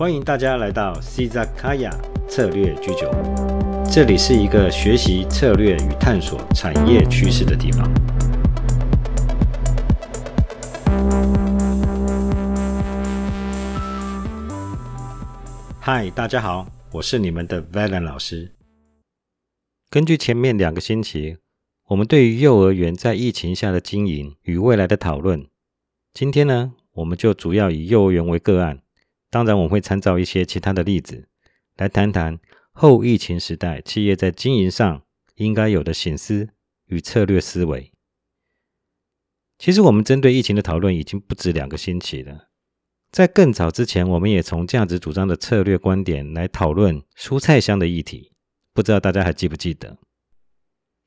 欢迎大家来到 c z a k a y a 策略居酒屋，这里是一个学习策略与探索产业趋势的地方。嗨，大家好，我是你们的 Valen 老师。根据前面两个星期我们对于幼儿园在疫情下的经营与未来的讨论，今天呢，我们就主要以幼儿园为个案。当然，我会参照一些其他的例子来谈谈后疫情时代企业在经营上应该有的醒思与策略思维。其实，我们针对疫情的讨论已经不止两个星期了。在更早之前，我们也从价值主张的策略观点来讨论蔬菜箱的议题。不知道大家还记不记得？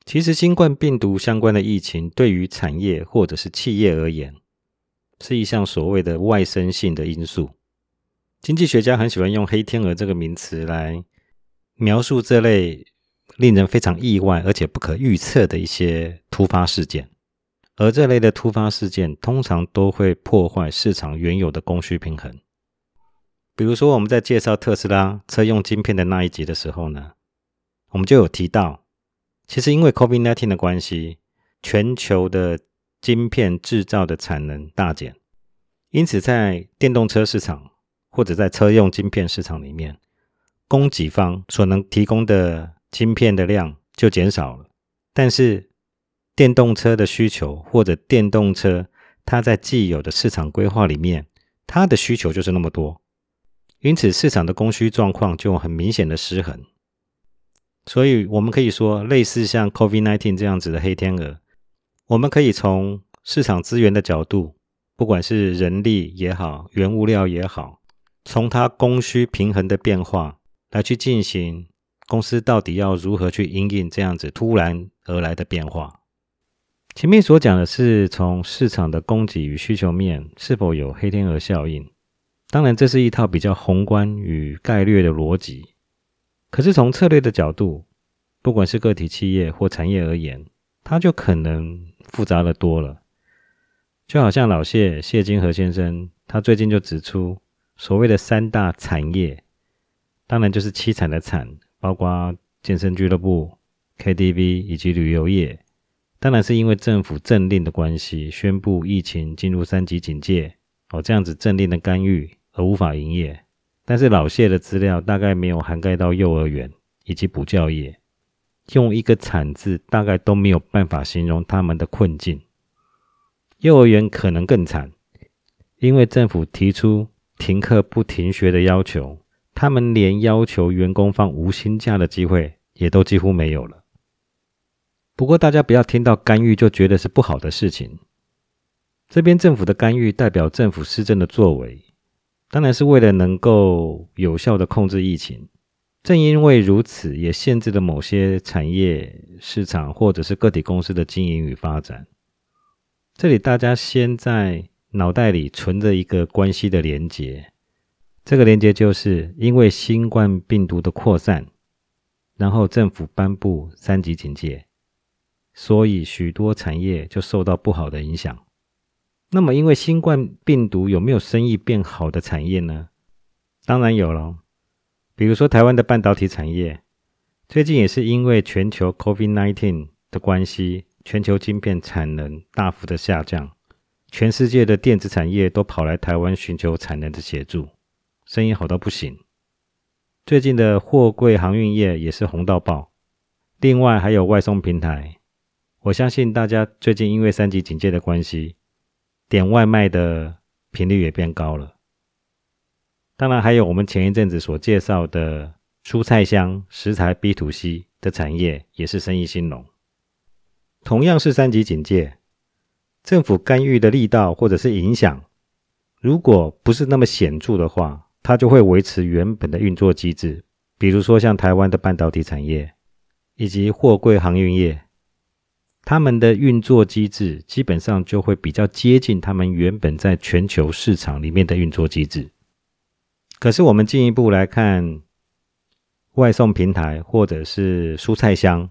其实，新冠病毒相关的疫情对于产业或者是企业而言，是一项所谓的外生性的因素。经济学家很喜欢用“黑天鹅”这个名词来描述这类令人非常意外而且不可预测的一些突发事件，而这类的突发事件通常都会破坏市场原有的供需平衡。比如说，我们在介绍特斯拉车用晶片的那一集的时候呢，我们就有提到，其实因为 COVID-19 的关系，全球的晶片制造的产能大减，因此在电动车市场。或者在车用晶片市场里面，供给方所能提供的晶片的量就减少了。但是电动车的需求或者电动车，它在既有的市场规划里面，它的需求就是那么多，因此市场的供需状况就很明显的失衡。所以我们可以说，类似像 COVID-19 这样子的黑天鹅，我们可以从市场资源的角度，不管是人力也好，原物料也好。从它供需平衡的变化来去进行公司到底要如何去应应这样子突然而来的变化。前面所讲的是从市场的供给与需求面是否有黑天鹅效应，当然这是一套比较宏观与概略的逻辑。可是从策略的角度，不管是个体企业或产业而言，它就可能复杂的多了。就好像老谢谢金河先生，他最近就指出。所谓的三大产业，当然就是凄惨的惨，包括健身俱乐部、KTV 以及旅游业。当然是因为政府政令的关系，宣布疫情进入三级警戒，哦，这样子政令的干预而无法营业。但是老谢的资料大概没有涵盖到幼儿园以及补教业，用一个惨字大概都没有办法形容他们的困境。幼儿园可能更惨，因为政府提出。停课不停学的要求，他们连要求员工放无薪假的机会也都几乎没有了。不过，大家不要听到干预就觉得是不好的事情。这边政府的干预代表政府施政的作为，当然是为了能够有效的控制疫情。正因为如此，也限制了某些产业、市场或者是个体公司的经营与发展。这里大家先在。脑袋里存着一个关系的连结，这个连结就是因为新冠病毒的扩散，然后政府颁布三级警戒，所以许多产业就受到不好的影响。那么，因为新冠病毒有没有生意变好的产业呢？当然有了，比如说台湾的半导体产业，最近也是因为全球 COVID-19 的关系，全球晶片产能大幅的下降。全世界的电子产业都跑来台湾寻求产能的协助，生意好到不行。最近的货柜航运业也是红到爆，另外还有外送平台。我相信大家最近因为三级警戒的关系，点外卖的频率也变高了。当然，还有我们前一阵子所介绍的蔬菜箱食材 B to C 的产业，也是生意兴隆。同样是三级警戒。政府干预的力道或者是影响，如果不是那么显著的话，它就会维持原本的运作机制。比如说像台湾的半导体产业以及货柜航运业，他们的运作机制基本上就会比较接近他们原本在全球市场里面的运作机制。可是我们进一步来看，外送平台或者是蔬菜箱。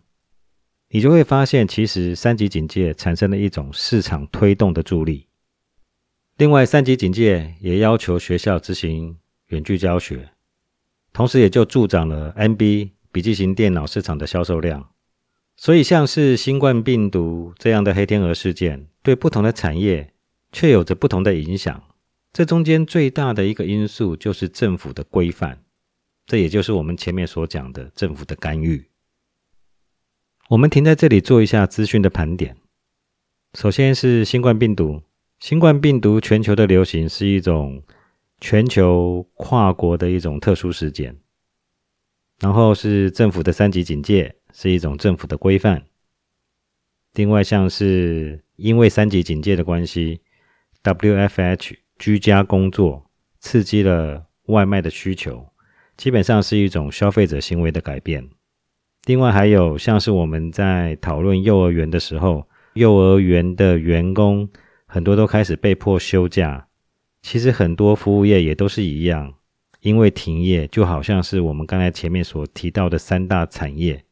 你就会发现，其实三级警戒产生了一种市场推动的助力。另外，三级警戒也要求学校执行远距教学，同时也就助长了 NB 笔记型电脑市场的销售量。所以，像是新冠病毒这样的黑天鹅事件，对不同的产业却有着不同的影响。这中间最大的一个因素就是政府的规范，这也就是我们前面所讲的政府的干预。我们停在这里做一下资讯的盘点。首先是新冠病毒，新冠病毒全球的流行是一种全球跨国的一种特殊事件。然后是政府的三级警戒，是一种政府的规范。另外，像是因为三级警戒的关系，WFH。居家工作刺激了外卖的需求，基本上是一种消费者行为的改变。另外还有像是我们在讨论幼儿园的时候，幼儿园的员工很多都开始被迫休假。其实很多服务业也都是一样，因为停业，就好像是我们刚才前面所提到的三大产业，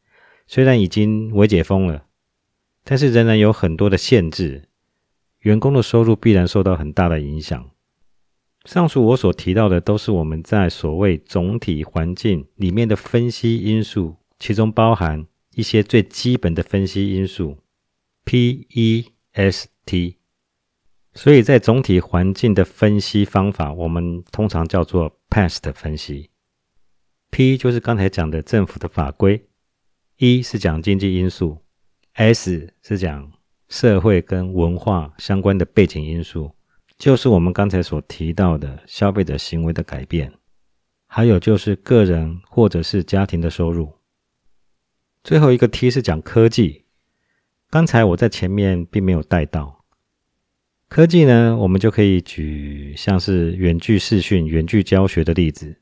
虽然已经微解封了，但是仍然有很多的限制。员工的收入必然受到很大的影响。上述我所提到的都是我们在所谓总体环境里面的分析因素，其中包含一些最基本的分析因素 P E S T。所以在总体环境的分析方法，我们通常叫做 Past 分析。P 就是刚才讲的政府的法规，E 是讲经济因素，S 是讲。社会跟文化相关的背景因素，就是我们刚才所提到的消费者行为的改变，还有就是个人或者是家庭的收入。最后一个 T 是讲科技，刚才我在前面并没有带到科技呢，我们就可以举像是远距视讯、远距教学的例子。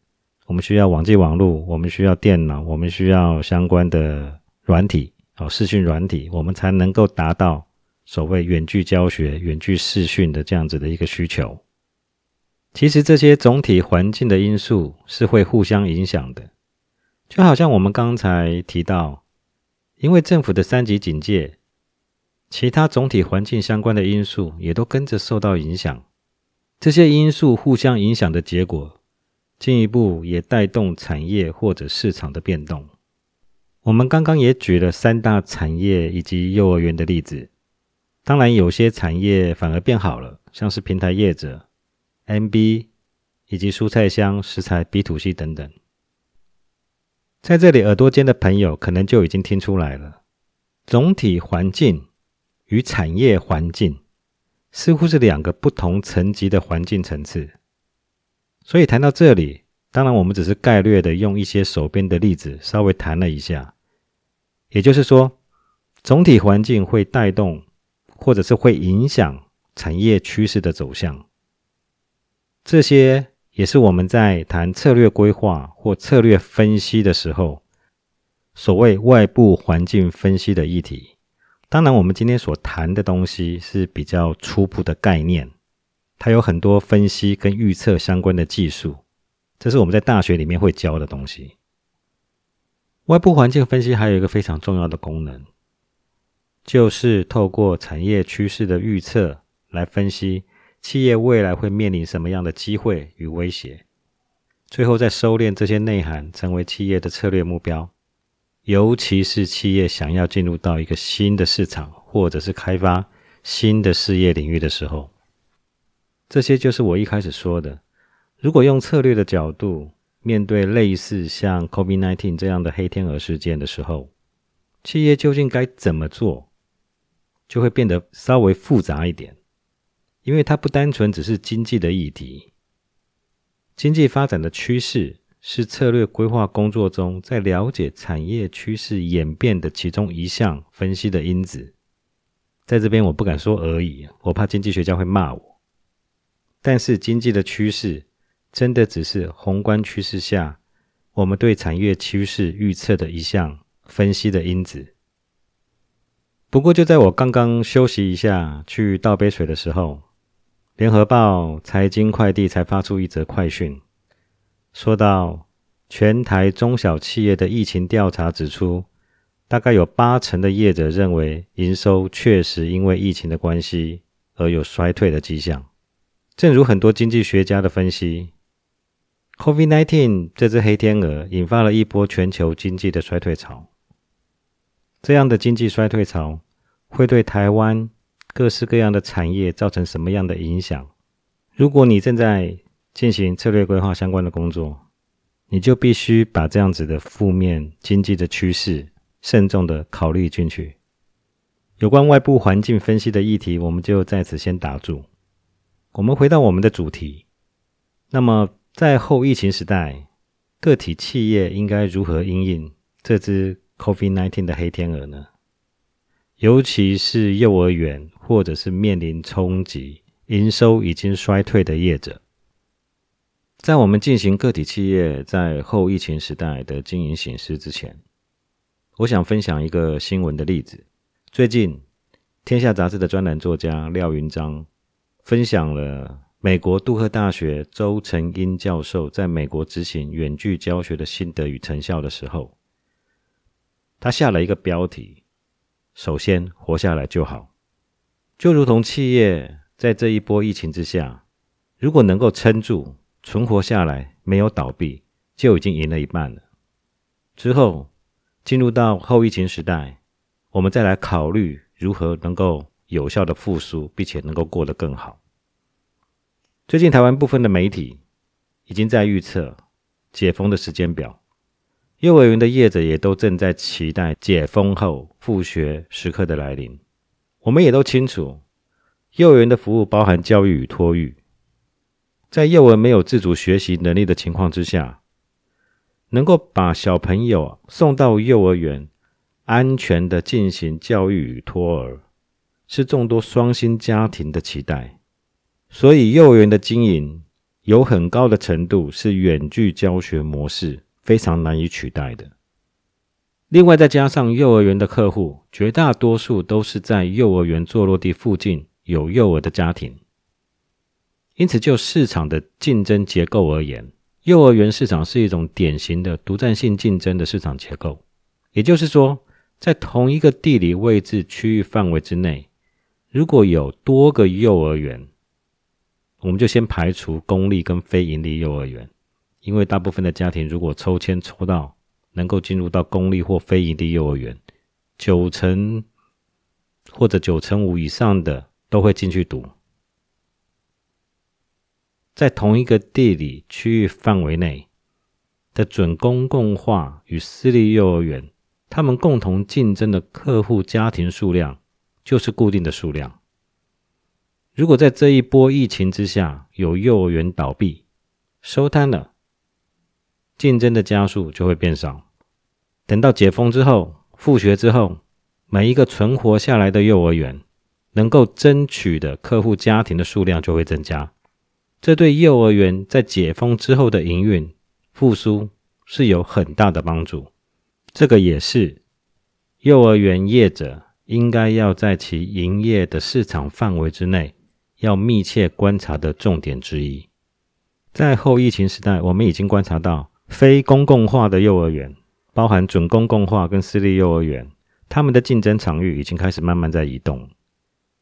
我们需要网际网络，我们需要电脑，我们需要相关的软体哦，视讯软体，我们才能够达到。所谓远距教学、远距视讯的这样子的一个需求，其实这些总体环境的因素是会互相影响的。就好像我们刚才提到，因为政府的三级警戒，其他总体环境相关的因素也都跟着受到影响。这些因素互相影响的结果，进一步也带动产业或者市场的变动。我们刚刚也举了三大产业以及幼儿园的例子。当然，有些产业反而变好了，像是平台业者、MB 以及蔬菜箱、食材 B to C 等等。在这里，耳朵尖的朋友可能就已经听出来了，总体环境与产业环境似乎是两个不同层级的环境层次。所以谈到这里，当然我们只是概略的用一些手边的例子稍微谈了一下，也就是说，总体环境会带动。或者是会影响产业趋势的走向，这些也是我们在谈策略规划或策略分析的时候，所谓外部环境分析的议题。当然，我们今天所谈的东西是比较初步的概念，它有很多分析跟预测相关的技术，这是我们在大学里面会教的东西。外部环境分析还有一个非常重要的功能。就是透过产业趋势的预测来分析企业未来会面临什么样的机会与威胁，最后再收敛这些内涵，成为企业的策略目标。尤其是企业想要进入到一个新的市场，或者是开发新的事业领域的时候，这些就是我一开始说的。如果用策略的角度面对类似像 COVID-19 这样的黑天鹅事件的时候，企业究竟该怎么做？就会变得稍微复杂一点，因为它不单纯只是经济的议题。经济发展的趋势是策略规划工作中在了解产业趋势演变的其中一项分析的因子。在这边我不敢说而已，我怕经济学家会骂我。但是经济的趋势真的只是宏观趋势下我们对产业趋势预测的一项分析的因子。不过，就在我刚刚休息一下去倒杯水的时候，联合报财经快递才发出一则快讯，说到全台中小企业的疫情调查指出，大概有八成的业者认为营收确实因为疫情的关系而有衰退的迹象。正如很多经济学家的分析，COVID-19 这只黑天鹅引发了一波全球经济的衰退潮。这样的经济衰退潮会对台湾各式各样的产业造成什么样的影响？如果你正在进行策略规划相关的工作，你就必须把这样子的负面经济的趋势慎重的考虑进去。有关外部环境分析的议题，我们就在此先打住。我们回到我们的主题，那么。在后疫情时代，个体企业应该如何应应这只 COVID-19 的黑天鹅呢？尤其是幼儿园或者是面临冲击、营收已经衰退的业者，在我们进行个体企业在后疫情时代的经营形式之前，我想分享一个新闻的例子。最近，《天下杂志》的专栏作家廖云章分享了。美国杜克大学周成英教授在美国执行远距教学的心得与成效的时候，他下了一个标题：“首先活下来就好。”就如同企业在这一波疫情之下，如果能够撑住、存活下来，没有倒闭，就已经赢了一半了。之后进入到后疫情时代，我们再来考虑如何能够有效的复苏，并且能够过得更好。最近，台湾部分的媒体已经在预测解封的时间表，幼儿园的业者也都正在期待解封后复学时刻的来临。我们也都清楚，幼儿园的服务包含教育与托育，在幼儿没有自主学习能力的情况之下，能够把小朋友送到幼儿园，安全的进行教育与托儿，是众多双薪家庭的期待。所以，幼儿园的经营有很高的程度是远距教学模式非常难以取代的。另外，再加上幼儿园的客户绝大多数都是在幼儿园坐落地附近有幼儿的家庭，因此就市场的竞争结构而言，幼儿园市场是一种典型的独占性竞争的市场结构。也就是说，在同一个地理位置区域范围之内，如果有多个幼儿园，我们就先排除公立跟非盈利幼儿园，因为大部分的家庭如果抽签抽到能够进入到公立或非营利幼儿园，九成或者九成五以上的都会进去读。在同一个地理区域范围内的准公共化与私立幼儿园，他们共同竞争的客户家庭数量就是固定的数量。如果在这一波疫情之下有幼儿园倒闭、收摊了，竞争的加速就会变少。等到解封之后、复学之后，每一个存活下来的幼儿园能够争取的客户家庭的数量就会增加。这对幼儿园在解封之后的营运复苏是有很大的帮助。这个也是幼儿园业者应该要在其营业的市场范围之内。要密切观察的重点之一，在后疫情时代，我们已经观察到非公共化的幼儿园，包含准公共化跟私立幼儿园，他们的竞争场域已经开始慢慢在移动。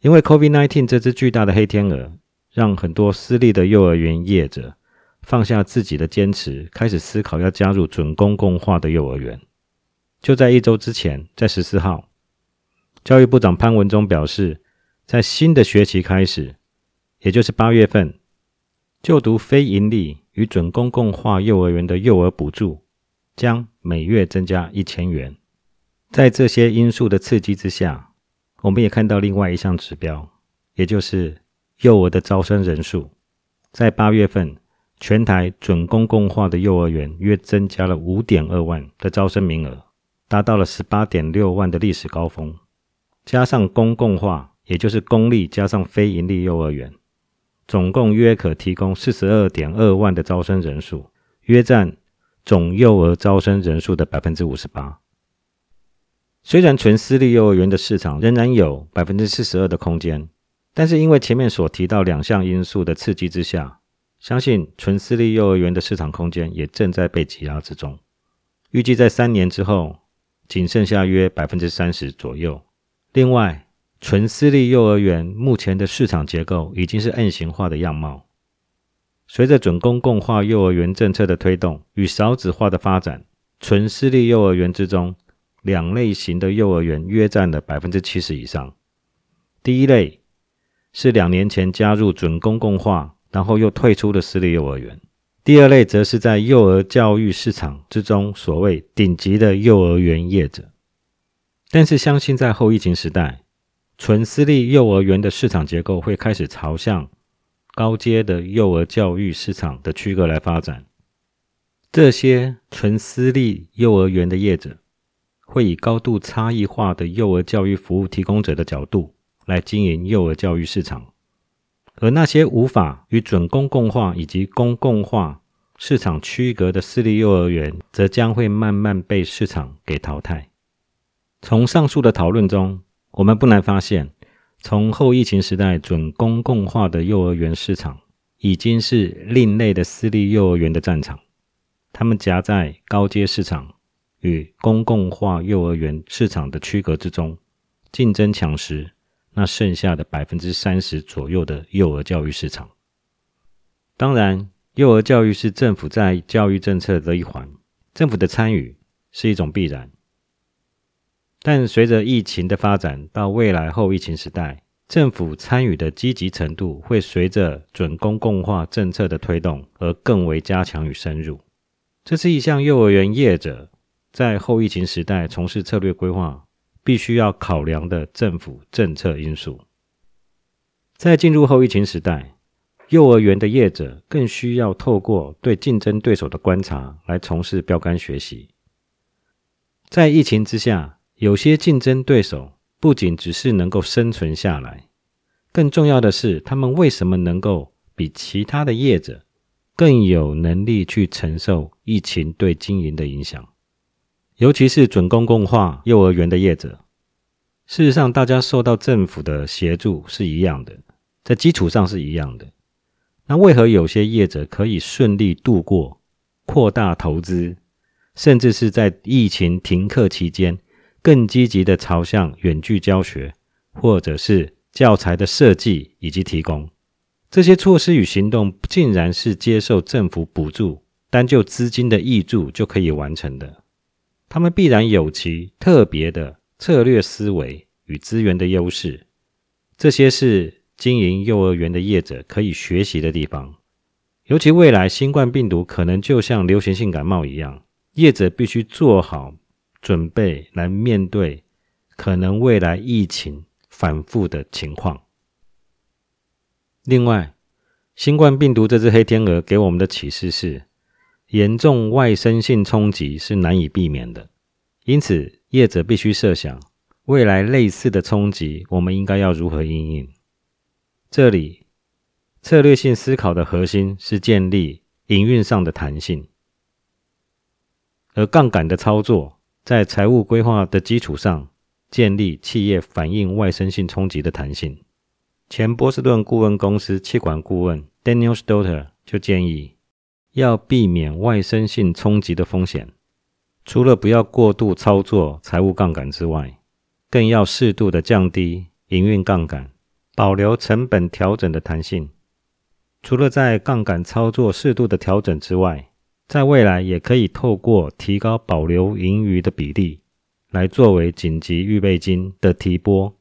因为 COVID-19 这只巨大的黑天鹅，让很多私立的幼儿园业者放下自己的坚持，开始思考要加入准公共化的幼儿园。就在一周之前，在十四号，教育部长潘文忠表示，在新的学期开始。也就是八月份，就读非营利与准公共化幼儿园的幼儿补助将每月增加一千元。在这些因素的刺激之下，我们也看到另外一项指标，也就是幼儿的招生人数。在八月份，全台准公共化的幼儿园约增加了五点二万的招生名额，达到了十八点六万的历史高峰。加上公共化，也就是公立加上非营利幼儿园。总共约可提供四十二点二万的招生人数，约占总幼儿招生人数的百分之五十八。虽然纯私立幼儿园的市场仍然有百分之四十二的空间，但是因为前面所提到两项因素的刺激之下，相信纯私立幼儿园的市场空间也正在被挤压之中。预计在三年之后，仅剩下约百分之三十左右。另外，纯私立幼儿园目前的市场结构已经是 N 型化的样貌，随着准公共化幼儿园政策的推动与少子化的发展，纯私立幼儿园之中，两类型的幼儿园约占了百分之七十以上。第一类是两年前加入准公共化，然后又退出的私立幼儿园；第二类则是在幼儿教育市场之中所谓顶级的幼儿园业者。但是，相信在后疫情时代，纯私立幼儿园的市场结构会开始朝向。高阶的幼儿教育市场的区隔来发展，这些纯私立幼儿园的业者会以高度差异化的幼儿教育服务提供者的角度来经营幼儿教育市场，而那些无法与准公共化以及公共化市场区隔的私立幼儿园，则将会慢慢被市场给淘汰。从上述的讨论中，我们不难发现。从后疫情时代准公共化的幼儿园市场，已经是另类的私立幼儿园的战场。他们夹在高阶市场与公共化幼儿园市场的区隔之中，竞争抢食那剩下的百分之三十左右的幼儿教育市场。当然，幼儿教育是政府在教育政策的一环，政府的参与是一种必然。但随着疫情的发展，到未来后疫情时代，政府参与的积极程度会随着准公共化政策的推动而更为加强与深入。这是一项幼儿园业者在后疫情时代从事策略规划必须要考量的政府政策因素。在进入后疫情时代，幼儿园的业者更需要透过对竞争对手的观察来从事标杆学习。在疫情之下。有些竞争对手不仅只是能够生存下来，更重要的是，他们为什么能够比其他的业者更有能力去承受疫情对经营的影响？尤其是准公共化幼儿园的业者，事实上，大家受到政府的协助是一样的，在基础上是一样的。那为何有些业者可以顺利度过、扩大投资，甚至是在疫情停课期间？更积极的朝向远距教学，或者是教材的设计以及提供这些措施与行动，竟然是接受政府补助，单就资金的益助就可以完成的。他们必然有其特别的策略思维与资源的优势，这些是经营幼儿园的业者可以学习的地方。尤其未来新冠病毒可能就像流行性感冒一样，业者必须做好。准备来面对可能未来疫情反复的情况。另外，新冠病毒这只黑天鹅给我们的启示是，严重外生性冲击是难以避免的。因此，业者必须设想未来类似的冲击，我们应该要如何应应。这里策略性思考的核心是建立营运上的弹性，而杠杆的操作。在财务规划的基础上，建立企业反映外生性冲击的弹性。前波士顿顾问公司气管顾问 Daniel Stotter 就建议，要避免外生性冲击的风险，除了不要过度操作财务杠杆之外，更要适度的降低营运杠杆，保留成本调整的弹性。除了在杠杆操作适度的调整之外，在未来也可以透过提高保留盈余的比例，来作为紧急预备金的提拨，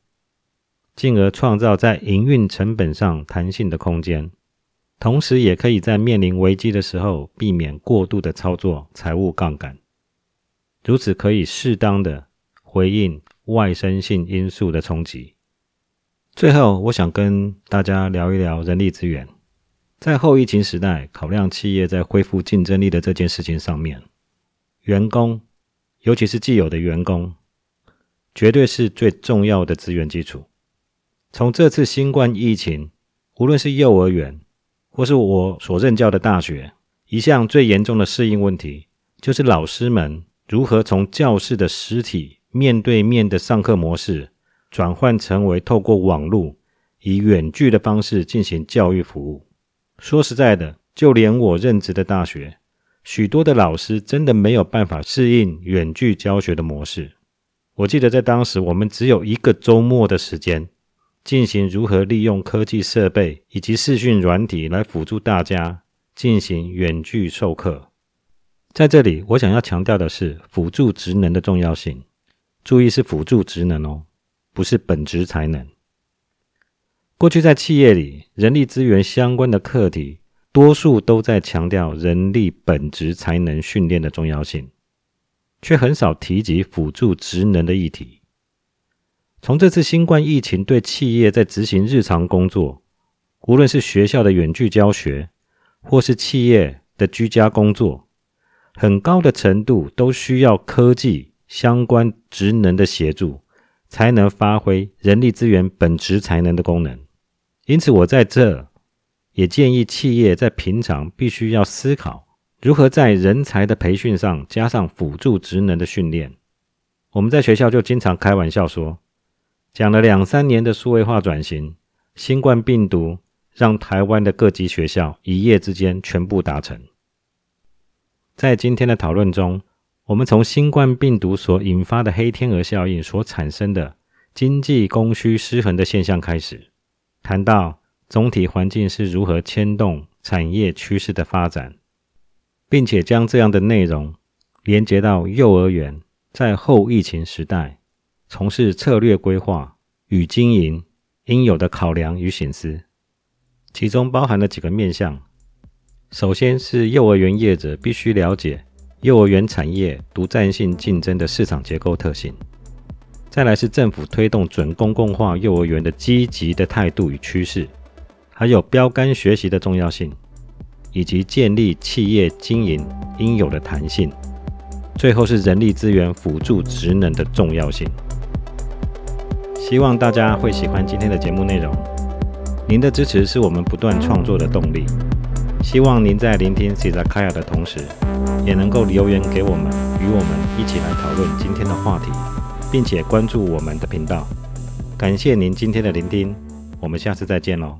进而创造在营运成本上弹性的空间。同时，也可以在面临危机的时候，避免过度的操作财务杠杆，如此可以适当的回应外生性因素的冲击。最后，我想跟大家聊一聊人力资源。在后疫情时代，考量企业在恢复竞争力的这件事情上面，员工，尤其是既有的员工，绝对是最重要的资源基础。从这次新冠疫情，无论是幼儿园，或是我所任教的大学，一项最严重的适应问题，就是老师们如何从教室的实体面对面的上课模式，转换成为透过网络以远距的方式进行教育服务。说实在的，就连我任职的大学，许多的老师真的没有办法适应远距教学的模式。我记得在当时，我们只有一个周末的时间，进行如何利用科技设备以及视讯软体来辅助大家进行远距授课。在这里，我想要强调的是辅助职能的重要性。注意是辅助职能哦，不是本职才能。过去在企业里，人力资源相关的课题，多数都在强调人力本职才能训练的重要性，却很少提及辅助职能的议题。从这次新冠疫情对企业在执行日常工作，无论是学校的远距教学，或是企业的居家工作，很高的程度都需要科技相关职能的协助，才能发挥人力资源本职才能的功能。因此，我在这也建议企业在平常必须要思考如何在人才的培训上加上辅助职能的训练。我们在学校就经常开玩笑说，讲了两三年的数位化转型，新冠病毒让台湾的各级学校一夜之间全部达成。在今天的讨论中，我们从新冠病毒所引发的黑天鹅效应所产生的经济供需失衡的现象开始。谈到总体环境是如何牵动产业趋势的发展，并且将这样的内容连接到幼儿园在后疫情时代从事策略规划与经营应有的考量与醒思，其中包含了几个面向。首先是幼儿园业者必须了解幼儿园产业独占性竞争的市场结构特性。再来是政府推动准公共化幼儿园的积极的态度与趋势，还有标杆学习的重要性，以及建立企业经营应有的弹性。最后是人力资源辅助职能的重要性。希望大家会喜欢今天的节目内容。您的支持是我们不断创作的动力。希望您在聆听 c i z a k a y a 的同时，也能够留言给我们，与我们一起来讨论今天的话题。并且关注我们的频道，感谢您今天的聆听，我们下次再见喽。